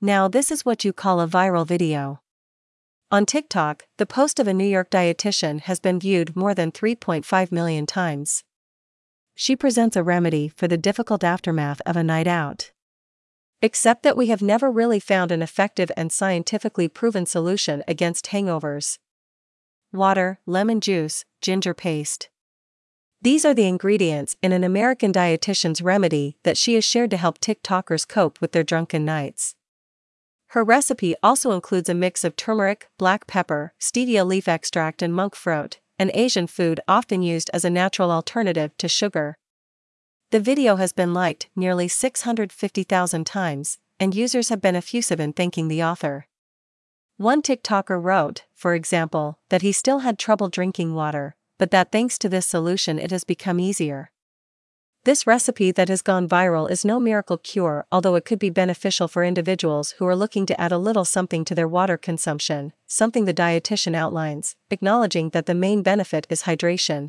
Now, this is what you call a viral video. On TikTok, the post of a New York dietitian has been viewed more than 3.5 million times. She presents a remedy for the difficult aftermath of a night out. Except that we have never really found an effective and scientifically proven solution against hangovers. Water, lemon juice, ginger paste. These are the ingredients in an American dietitian's remedy that she has shared to help TikTokers cope with their drunken nights. Her recipe also includes a mix of turmeric, black pepper, stevia leaf extract, and monk fruit, an Asian food often used as a natural alternative to sugar. The video has been liked nearly 650,000 times, and users have been effusive in thanking the author. One TikToker wrote, for example, that he still had trouble drinking water, but that thanks to this solution it has become easier. This recipe that has gone viral is no miracle cure, although it could be beneficial for individuals who are looking to add a little something to their water consumption, something the dietitian outlines, acknowledging that the main benefit is hydration.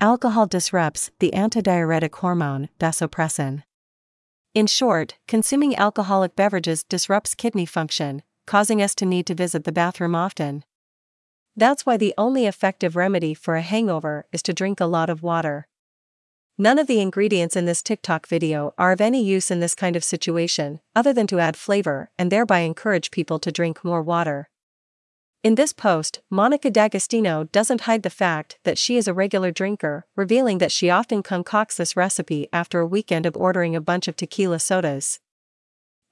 Alcohol disrupts the antidiuretic hormone, vasopressin. In short, consuming alcoholic beverages disrupts kidney function, causing us to need to visit the bathroom often. That's why the only effective remedy for a hangover is to drink a lot of water. None of the ingredients in this TikTok video are of any use in this kind of situation, other than to add flavor and thereby encourage people to drink more water. In this post, Monica D'Agostino doesn't hide the fact that she is a regular drinker, revealing that she often concocts this recipe after a weekend of ordering a bunch of tequila sodas.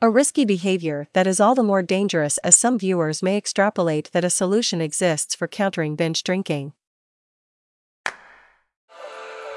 A risky behavior that is all the more dangerous as some viewers may extrapolate that a solution exists for countering binge drinking.